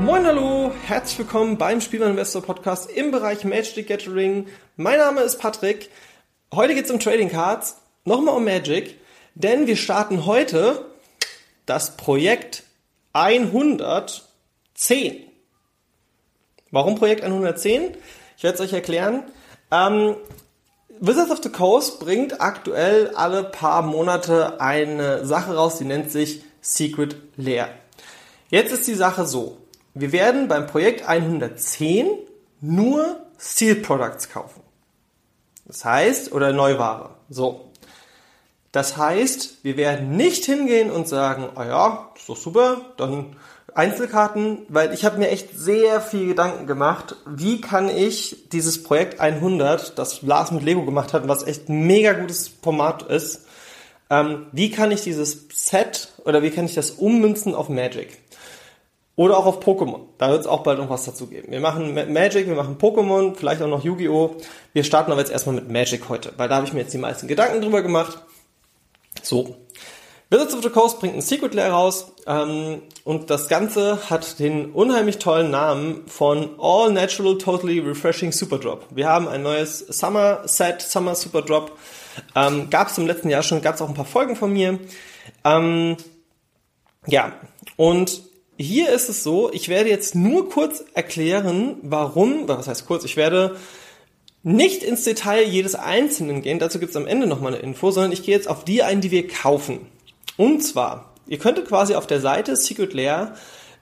Moin hallo, herzlich willkommen beim Spielwareninvestor Podcast im Bereich Magic Gathering. Mein Name ist Patrick. Heute geht es um Trading Cards, nochmal um Magic, denn wir starten heute das Projekt 110. Warum Projekt 110? Ich werde es euch erklären. Ähm, Wizards of the Coast bringt aktuell alle paar Monate eine Sache raus, die nennt sich Secret Lair. Jetzt ist die Sache so. Wir werden beim Projekt 110 nur Steel Products kaufen. Das heißt, oder Neuware. So. Das heißt, wir werden nicht hingehen und sagen, oh ja, ist doch super, dann Einzelkarten, weil ich habe mir echt sehr viel Gedanken gemacht, wie kann ich dieses Projekt 100, das Lars mit Lego gemacht hat, was echt mega gutes Format ist, ähm, wie kann ich dieses Set oder wie kann ich das ummünzen auf Magic? Oder auch auf Pokémon. Da wird es auch bald noch was dazu geben. Wir machen Magic, wir machen Pokémon, vielleicht auch noch Yu-Gi-Oh! Wir starten aber jetzt erstmal mit Magic heute, weil da habe ich mir jetzt die meisten Gedanken drüber gemacht. So. Wizards of the Coast bringt ein Secret Lair raus ähm, und das Ganze hat den unheimlich tollen Namen von All Natural Totally Refreshing Super Drop. Wir haben ein neues Summer Set, Summer Super Drop. Ähm, gab es im letzten Jahr schon, gab es auch ein paar Folgen von mir. Ähm, ja, und hier ist es so, ich werde jetzt nur kurz erklären, warum, was heißt kurz, ich werde nicht ins Detail jedes Einzelnen gehen, dazu gibt es am Ende nochmal eine Info, sondern ich gehe jetzt auf die ein, die wir kaufen. Und zwar, ihr könntet quasi auf der Seite Secret Lair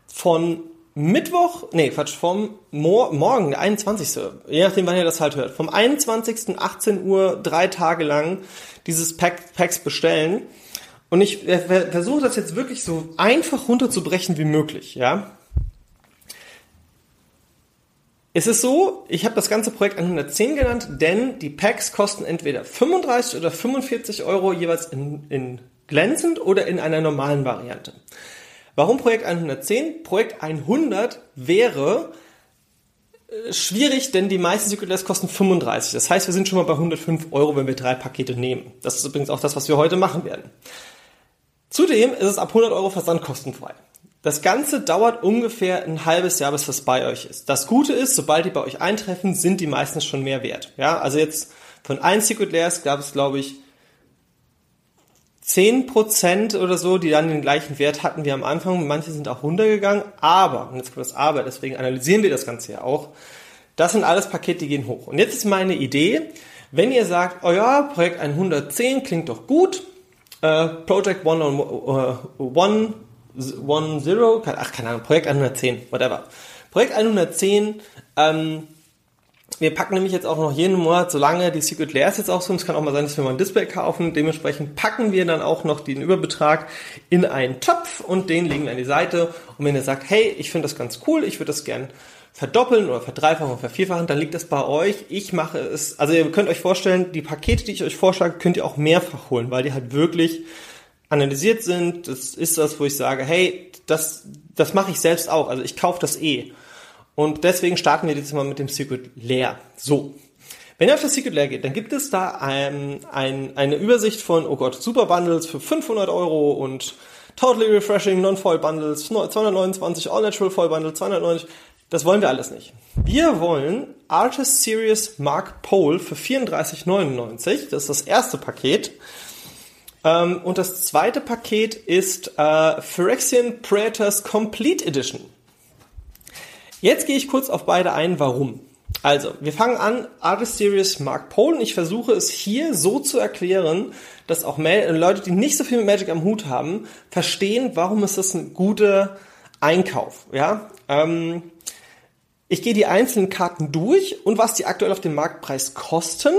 von Mittwoch, nee, Quatsch, vom Mor Morgen, der 21. Je nachdem, wann ihr das halt hört. Vom 21. 18 Uhr, drei Tage lang dieses Pack, Packs bestellen. Und ich versuche das jetzt wirklich so einfach runterzubrechen wie möglich, ja. Es ist so, ich habe das ganze Projekt an 110 genannt, denn die Packs kosten entweder 35 oder 45 Euro jeweils in, in glänzend oder in einer normalen Variante. Warum Projekt 110? Projekt 100 wäre äh, schwierig, denn die meisten Circulars kosten 35. Das heißt, wir sind schon mal bei 105 Euro, wenn wir drei Pakete nehmen. Das ist übrigens auch das, was wir heute machen werden. Zudem ist es ab 100 Euro versandkostenfrei. Das Ganze dauert ungefähr ein halbes Jahr, bis das bei euch ist. Das Gute ist, sobald die bei euch eintreffen, sind die meistens schon mehr wert. Ja, also jetzt von 1 Secret Layers gab es, glaube ich, 10% oder so, die dann den gleichen Wert hatten wie am Anfang. Manche sind auch runtergegangen, aber, und jetzt kommt das Aber, deswegen analysieren wir das Ganze ja auch. Das sind alles Pakete, die gehen hoch. Und jetzt ist meine Idee, wenn ihr sagt, oh ja, Projekt 110 klingt doch gut, äh, Project One on uh, One, One Zero, ach keine Ahnung, Projekt 110, whatever. Projekt 110, ähm, wir packen nämlich jetzt auch noch jeden Monat, solange die Secret Layers jetzt auch sind, es kann auch mal sein, dass wir mal ein Display kaufen, dementsprechend packen wir dann auch noch den Überbetrag in einen Topf und den legen wir an die Seite. Und wenn ihr sagt, hey, ich finde das ganz cool, ich würde das gern verdoppeln oder verdreifachen oder vervierfachen, dann liegt das bei euch. Ich mache es, also ihr könnt euch vorstellen, die Pakete, die ich euch vorschlage, könnt ihr auch mehrfach holen, weil die halt wirklich analysiert sind. Das ist das, wo ich sage, hey, das, das mache ich selbst auch. Also ich kaufe das eh. Und deswegen starten wir jetzt mal mit dem Secret Lair. So. Wenn ihr auf das Secret Lair geht, dann gibt es da ein, ein, eine Übersicht von, oh Gott, Super Bundles für 500 Euro und Totally Refreshing Non-Foil Bundles 229, All Natural Foil Bundle 290. Das wollen wir alles nicht. Wir wollen Artist Series Mark Pole für 34,99. Das ist das erste Paket. Ähm, und das zweite Paket ist äh, Phyrexian Praetors Complete Edition. Jetzt gehe ich kurz auf beide ein, warum. Also, wir fangen an, Artist Series Mark Polen. Ich versuche es hier so zu erklären, dass auch Leute, die nicht so viel mit Magic am Hut haben, verstehen, warum ist das ein guter Einkauf. Ja, ähm, ich gehe die einzelnen Karten durch und was die aktuell auf dem Marktpreis kosten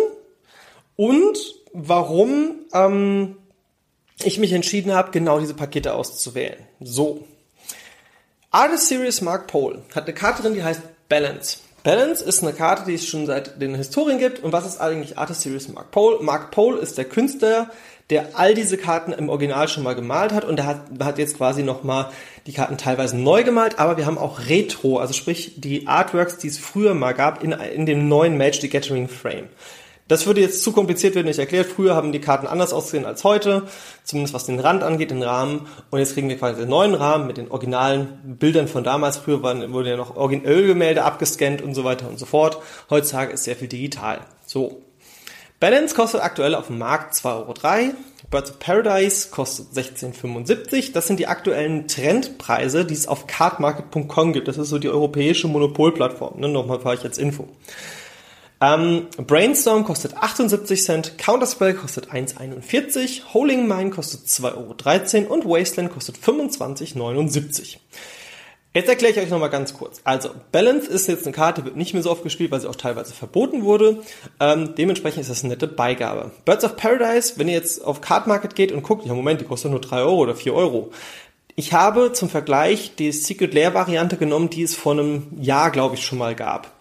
und warum ähm, ich mich entschieden habe, genau diese Pakete auszuwählen. So, Artist Series Mark Pole hat eine Karte drin, die heißt Balance. Balance ist eine Karte, die es schon seit den Historien gibt. Und was ist eigentlich Artist Series Mark Pole? Mark Pole ist der Künstler, der all diese Karten im Original schon mal gemalt hat und der hat, hat jetzt quasi nochmal die Karten teilweise neu gemalt, aber wir haben auch Retro, also sprich die Artworks, die es früher mal gab, in, in dem neuen Magic the Gathering Frame. Das würde jetzt zu kompliziert werden, ich erklärt. Früher haben die Karten anders ausgesehen als heute, zumindest was den Rand angeht, den Rahmen. Und jetzt kriegen wir quasi den neuen Rahmen mit den originalen Bildern von damals. Früher waren, wurde ja noch Ölgemälde abgescannt und so weiter und so fort. Heutzutage ist sehr viel digital. So. Balance kostet aktuell auf dem Markt 2,03 Euro. Birds of Paradise kostet 16,75. Das sind die aktuellen Trendpreise, die es auf cardmarket.com gibt. Das ist so die europäische Monopolplattform. Ne? Nochmal für euch als Info. Ähm, Brainstorm kostet 78 Cent, Counterspell kostet 1,41, Holding Mine kostet 2,13 Euro und Wasteland kostet 25,79. Jetzt erkläre ich euch nochmal ganz kurz. Also, Balance ist jetzt eine Karte, wird nicht mehr so oft gespielt, weil sie auch teilweise verboten wurde. Ähm, dementsprechend ist das eine nette Beigabe. Birds of Paradise, wenn ihr jetzt auf Card Market geht und guckt, ja Moment, die kostet nur 3 Euro oder 4 Euro. Ich habe zum Vergleich die Secret Lair Variante genommen, die es vor einem Jahr, glaube ich, schon mal gab.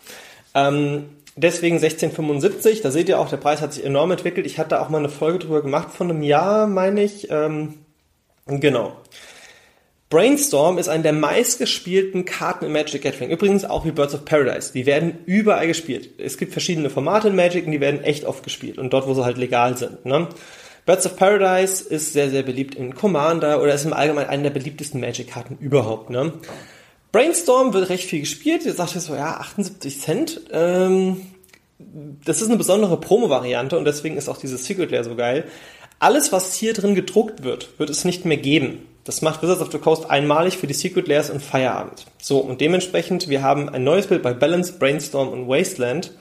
Ähm, Deswegen 1675, da seht ihr auch, der Preis hat sich enorm entwickelt. Ich hatte auch mal eine Folge drüber gemacht von einem Jahr, meine ich. Ähm, genau. Brainstorm ist eine der meistgespielten Karten in Magic Gathering. Übrigens auch wie Birds of Paradise. Die werden überall gespielt. Es gibt verschiedene Formate in Magic und die werden echt oft gespielt. Und dort, wo sie halt legal sind. Ne? Birds of Paradise ist sehr, sehr beliebt in Commander oder ist im Allgemeinen eine der beliebtesten Magic-Karten überhaupt. Ne? Brainstorm wird recht viel gespielt. Jetzt sagt ihr so, ja, 78 Cent. Ähm, das ist eine besondere Promo-Variante und deswegen ist auch dieses Secret Lair so geil. Alles, was hier drin gedruckt wird, wird es nicht mehr geben. Das macht Wizards of the Coast einmalig für die Secret Layers und Feierabend. So, und dementsprechend, wir haben ein neues Bild bei Balance, Brainstorm und Wasteland.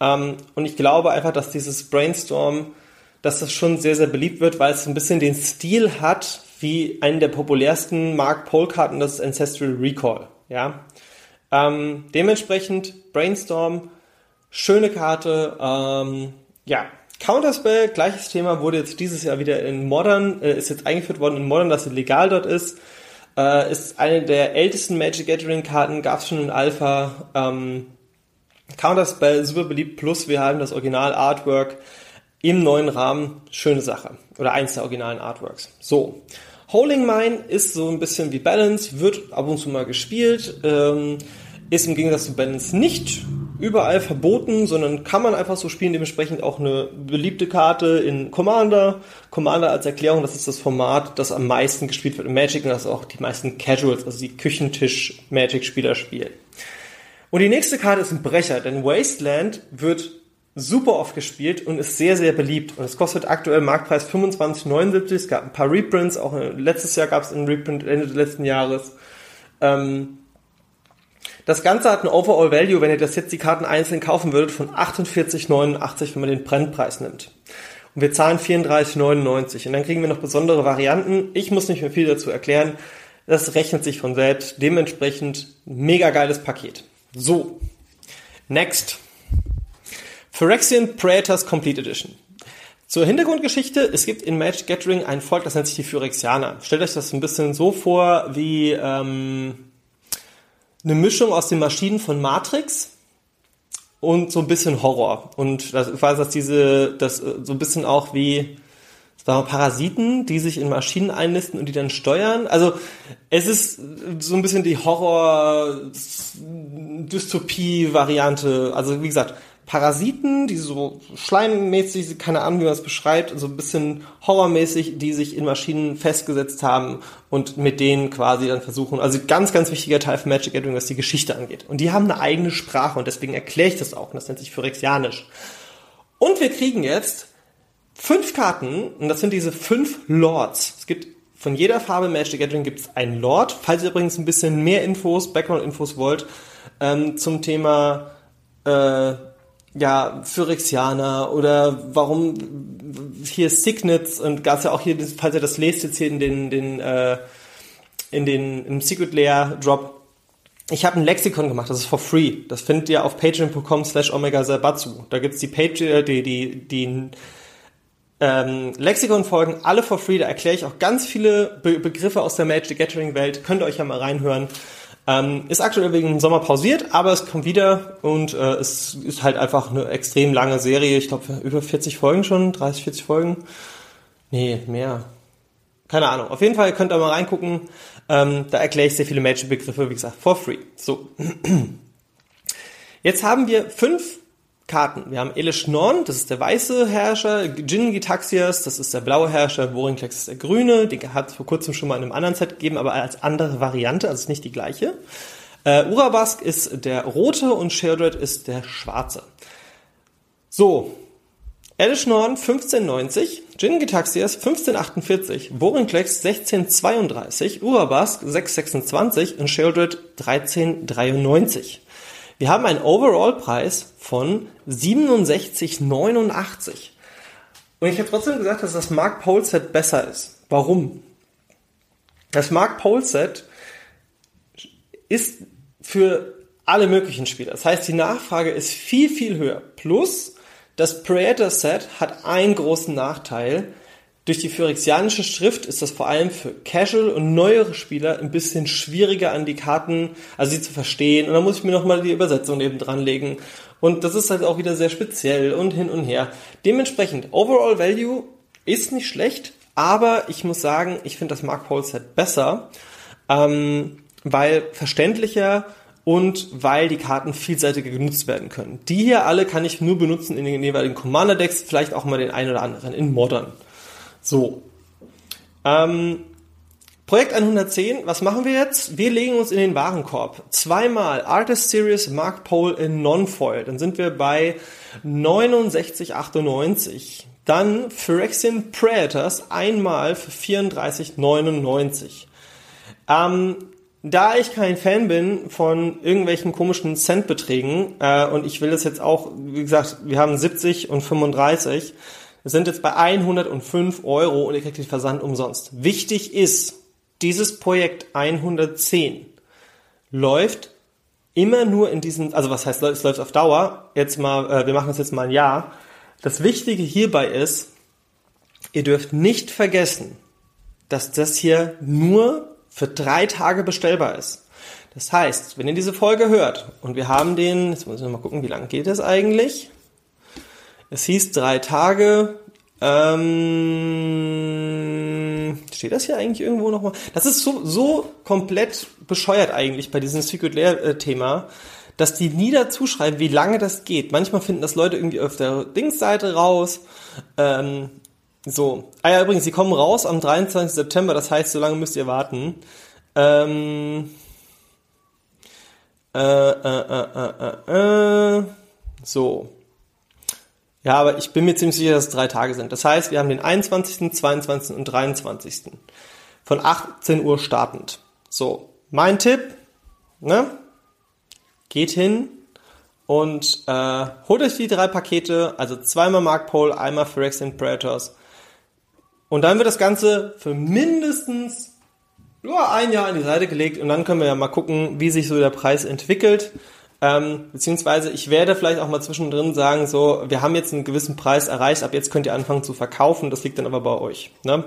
Ähm, und ich glaube einfach, dass dieses Brainstorm, dass das schon sehr, sehr beliebt wird, weil es ein bisschen den Stil hat, wie einen der populärsten Mark Pole-Karten, das ist Ancestral Recall. Ja? Ähm, dementsprechend Brainstorm, schöne Karte, ähm, ja, Counterspell, gleiches Thema, wurde jetzt dieses Jahr wieder in Modern, äh, ist jetzt eingeführt worden in Modern, dass es legal dort ist. Äh, ist eine der ältesten Magic Gathering Karten, gab es schon in Alpha. Ähm, Counterspell, super beliebt, plus wir haben das Original Artwork im neuen Rahmen. Schöne Sache. Oder eins der originalen Artworks. So. Holding Mine ist so ein bisschen wie Balance, wird ab und zu mal gespielt, ähm, ist im Gegensatz zu Balance nicht überall verboten, sondern kann man einfach so spielen, dementsprechend auch eine beliebte Karte in Commander. Commander als Erklärung, das ist das Format, das am meisten gespielt wird in Magic und das auch die meisten Casuals, also die Küchentisch-Magic-Spieler spielen. Und die nächste Karte ist ein Brecher, denn Wasteland wird super oft gespielt und ist sehr, sehr beliebt. Und es kostet aktuell Marktpreis 25,79. Es gab ein paar Reprints, auch letztes Jahr gab es einen Reprint Ende des letzten Jahres. Ähm, das Ganze hat ein Overall Value, wenn ihr das jetzt die Karten einzeln kaufen würdet, von 48,89, wenn man den Brennpreis nimmt. Und wir zahlen 34,99. Und dann kriegen wir noch besondere Varianten. Ich muss nicht mehr viel dazu erklären. Das rechnet sich von selbst. Dementsprechend mega geiles Paket. So. Next. Phyrexian Praetors Complete Edition. Zur Hintergrundgeschichte, es gibt in Magic Gathering ein Volk, das nennt sich die Phyrexianer. Stellt euch das ein bisschen so vor wie ähm, eine Mischung aus den Maschinen von Matrix und so ein bisschen Horror. Und das, ich dass diese, das so ein bisschen auch wie sagen wir, Parasiten, die sich in Maschinen einnisten und die dann steuern. Also es ist so ein bisschen die Horror-Dystopie-Variante. Also wie gesagt, Parasiten, die so schleimmäßig, keine Ahnung, wie man es beschreibt, so ein bisschen horrormäßig, die sich in Maschinen festgesetzt haben und mit denen quasi dann versuchen, also ganz, ganz wichtiger Teil von Magic Gathering, was die Geschichte angeht. Und die haben eine eigene Sprache und deswegen erkläre ich das auch und das nennt sich Phyrexianisch. Und wir kriegen jetzt fünf Karten und das sind diese fünf Lords. Es gibt von jeder Farbe Magic Gathering gibt es einen Lord. Falls ihr übrigens ein bisschen mehr Infos, Background-Infos wollt, ähm, zum Thema äh, ja, Phyrexianer oder warum hier Signets und gab es ja auch hier, falls ihr das lest jetzt hier in den, den äh, in den im Secret Layer Drop. Ich habe ein Lexikon gemacht, das ist for free. Das findet ihr auf patreon.com slash omega sabatsu. Da gibt's die Patreon, die, die, die ähm, Lexikon-Folgen, alle for free. Da erkläre ich auch ganz viele Be Begriffe aus der Magic Gathering-Welt. Könnt ihr euch ja mal reinhören. Ähm, ist aktuell wegen dem Sommer pausiert, aber es kommt wieder und äh, es ist halt einfach eine extrem lange Serie. Ich glaube, über 40 Folgen schon, 30, 40 Folgen. Nee, mehr. Keine Ahnung. Auf jeden Fall könnt ihr mal reingucken. Ähm, da erkläre ich sehr viele Magic-Begriffe, wie gesagt, for free. So. Jetzt haben wir fünf Karten. Wir haben Elish Norn, das ist der weiße Herrscher, Jin Gitaxias, das ist der blaue Herrscher, Vorinclex ist der grüne, den hat es vor kurzem schon mal in einem anderen Set gegeben, aber als andere Variante, also nicht die gleiche. Äh, Urabask ist der rote und Sheldred ist der schwarze. So, Elish Norn 1590, Jin Gitaxias 1548, Vorinclex 1632, Urabask 626 und Sheldred 1393. Wir haben einen Overall-Preis von 67,89. Und ich habe trotzdem gesagt, dass das Mark Pole Set besser ist. Warum? Das Mark Pole Set ist für alle möglichen Spieler. Das heißt, die Nachfrage ist viel, viel höher. Plus, das Predator Set hat einen großen Nachteil. Durch die phyrexianische Schrift ist das vor allem für Casual und neuere Spieler ein bisschen schwieriger an die Karten, also sie zu verstehen. Und dann muss ich mir nochmal die Übersetzung neben dranlegen. Und das ist halt auch wieder sehr speziell und hin und her. Dementsprechend, Overall Value ist nicht schlecht, aber ich muss sagen, ich finde das Mark Pole Set besser, ähm, weil verständlicher und weil die Karten vielseitiger genutzt werden können. Die hier alle kann ich nur benutzen in den jeweiligen Commander Decks, vielleicht auch mal den einen oder anderen in Modern. So. Ähm, Projekt 110, was machen wir jetzt? Wir legen uns in den Warenkorb. Zweimal Artist Series Mark Pole in Non-Foil. Dann sind wir bei 69,98. dann Phyrexian Predators einmal für 34,99. Ähm, da ich kein Fan bin von irgendwelchen komischen Centbeträgen äh, und ich will das jetzt auch, wie gesagt, wir haben 70 und 35, wir sind jetzt bei 105 Euro und ihr kriegt den Versand umsonst. Wichtig ist, dieses Projekt 110 läuft immer nur in diesen, also was heißt, es läuft auf Dauer, jetzt mal, äh, wir machen das jetzt mal ein Jahr. Das Wichtige hierbei ist, ihr dürft nicht vergessen, dass das hier nur für drei Tage bestellbar ist. Das heißt, wenn ihr diese Folge hört und wir haben den, jetzt muss ich mal gucken, wie lang geht es eigentlich? Es hieß drei Tage. Ähm, steht das hier eigentlich irgendwo nochmal? Das ist so, so komplett bescheuert eigentlich bei diesem Secret Lair-Thema, dass die nie dazu schreiben, wie lange das geht. Manchmal finden das Leute irgendwie auf der Dingsseite raus. Ähm, so. Ah ja, übrigens, sie kommen raus am 23. September, das heißt, so lange müsst ihr warten. Ähm, äh, äh, äh, äh, äh, so. Ja, aber ich bin mir ziemlich sicher, dass es drei Tage sind. Das heißt, wir haben den 21., 22. und 23. von 18 Uhr startend. So, mein Tipp, ne? Geht hin und äh, holt euch die drei Pakete, also zweimal Mark Pole, einmal Phyrexian Predators und dann wird das Ganze für mindestens nur ein Jahr an die Seite gelegt und dann können wir ja mal gucken, wie sich so der Preis entwickelt. Ähm, beziehungsweise ich werde vielleicht auch mal zwischendrin sagen, so, wir haben jetzt einen gewissen Preis erreicht, ab jetzt könnt ihr anfangen zu verkaufen, das liegt dann aber bei euch. Ne?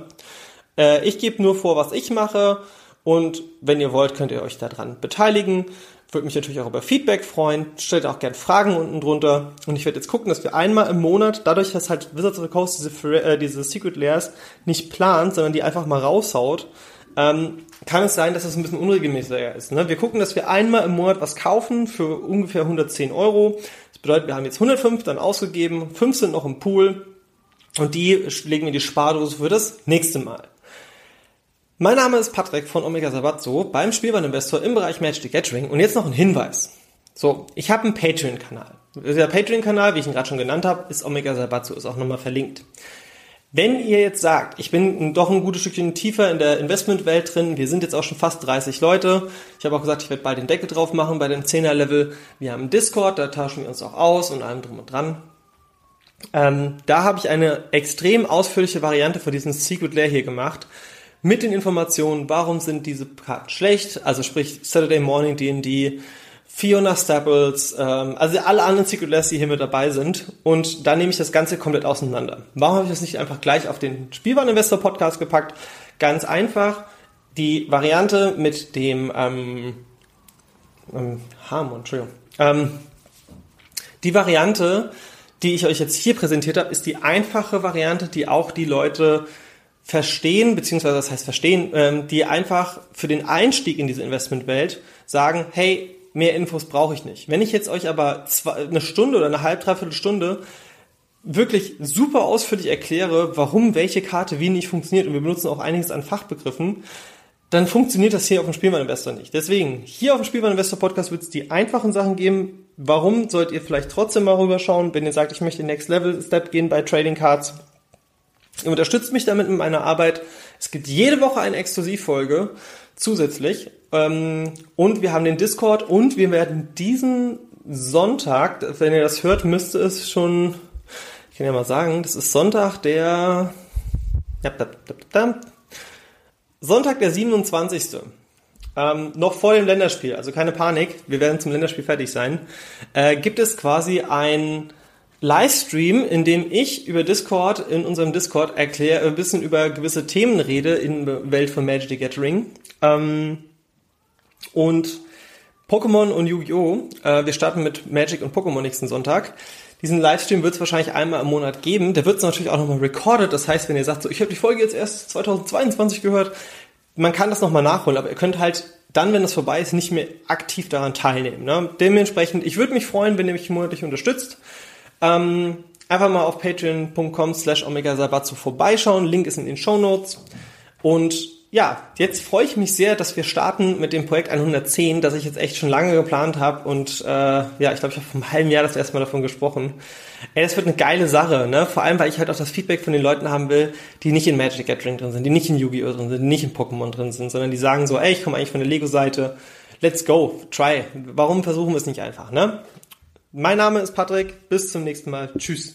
Äh, ich gebe nur vor, was ich mache und wenn ihr wollt, könnt ihr euch daran beteiligen. Würde mich natürlich auch über Feedback freuen. Stellt auch gerne Fragen unten drunter. Und ich werde jetzt gucken, dass wir einmal im Monat, dadurch, dass halt Wizards of the Coast diese, äh, diese Secret Layers nicht plant, sondern die einfach mal raushaut, ähm, kann es sein, dass das ein bisschen unregelmäßiger ist. Ne? Wir gucken, dass wir einmal im Monat was kaufen für ungefähr 110 Euro. Das bedeutet, wir haben jetzt 105 dann ausgegeben, 5 sind noch im Pool und die legen wir in die Spardose für das nächste Mal. Mein Name ist Patrick von Omega Sabatzo beim Spielwareninvestor im Bereich Magic the Gathering und jetzt noch ein Hinweis. So, ich habe einen Patreon-Kanal. Der Patreon-Kanal, wie ich ihn gerade schon genannt habe, ist Omega Sabatzo, ist auch nochmal verlinkt. Wenn ihr jetzt sagt, ich bin doch ein gutes Stückchen tiefer in der Investmentwelt drin, wir sind jetzt auch schon fast 30 Leute. Ich habe auch gesagt, ich werde bald den Deckel drauf machen bei dem 10er Level. Wir haben Discord, da tauschen wir uns auch aus und allem drum und dran. Ähm, da habe ich eine extrem ausführliche Variante für diesen Secret Lair hier gemacht mit den Informationen, warum sind diese Karten schlecht, also sprich Saturday Morning D&D, Fiona Staples, ähm, also alle anderen Secret Lairs, die hier mit dabei sind. Und da nehme ich das Ganze komplett auseinander. Warum habe ich das nicht einfach gleich auf den Spielwareninvestor Podcast gepackt? Ganz einfach, die Variante mit dem ähm, ähm, Harmon, Entschuldigung. Ähm, die Variante, die ich euch jetzt hier präsentiert habe, ist die einfache Variante, die auch die Leute verstehen, beziehungsweise das heißt verstehen, ähm, die einfach für den Einstieg in diese Investmentwelt sagen, hey, mehr Infos brauche ich nicht. Wenn ich jetzt euch aber zwei, eine Stunde oder eine halb, dreiviertel Stunde wirklich super ausführlich erkläre, warum welche Karte wie nicht funktioniert und wir benutzen auch einiges an Fachbegriffen, dann funktioniert das hier auf dem Spielwareninvestor nicht. Deswegen, hier auf dem Spielwareninvestor Podcast wird es die einfachen Sachen geben. Warum sollt ihr vielleicht trotzdem mal rüberschauen, wenn ihr sagt, ich möchte den Next Level Step gehen bei Trading Cards? Ihr unterstützt mich damit mit meiner Arbeit. Es gibt jede Woche eine Exklusivfolge zusätzlich. Ähm, und wir haben den Discord und wir werden diesen Sonntag, wenn ihr das hört, müsste es schon, ich kann ja mal sagen, das ist Sonntag der, Sonntag der 27. Ähm, noch vor dem Länderspiel, also keine Panik, wir werden zum Länderspiel fertig sein, äh, gibt es quasi ein Livestream, in dem ich über Discord, in unserem Discord erkläre, ein bisschen über gewisse Themen rede in der Welt von Magic the Gathering. Ähm, und Pokémon und Yu-Gi-Oh! Äh, wir starten mit Magic und Pokémon nächsten Sonntag. Diesen Livestream wird es wahrscheinlich einmal im Monat geben. Der wird es natürlich auch nochmal recorded. Das heißt, wenn ihr sagt, so, ich habe die Folge jetzt erst 2022 gehört, man kann das nochmal nachholen, aber ihr könnt halt dann, wenn das vorbei ist, nicht mehr aktiv daran teilnehmen. Ne? Dementsprechend, ich würde mich freuen, wenn ihr mich monatlich unterstützt. Ähm, einfach mal auf patreon.com slash omega vorbeischauen. Link ist in den Show Notes. Und ja, jetzt freue ich mich sehr, dass wir starten mit dem Projekt 110, das ich jetzt echt schon lange geplant habe und äh, ja, ich glaube, ich habe vor einem halben Jahr das erste Mal davon gesprochen. Ey, das wird eine geile Sache, ne? Vor allem, weil ich halt auch das Feedback von den Leuten haben will, die nicht in Magic Gathering drin sind, die nicht in Yu-Gi-Oh! drin sind, die nicht in Pokémon drin sind, sondern die sagen so, ey, ich komme eigentlich von der Lego-Seite, let's go, try. Warum versuchen wir es nicht einfach, ne? Mein Name ist Patrick, bis zum nächsten Mal. Tschüss.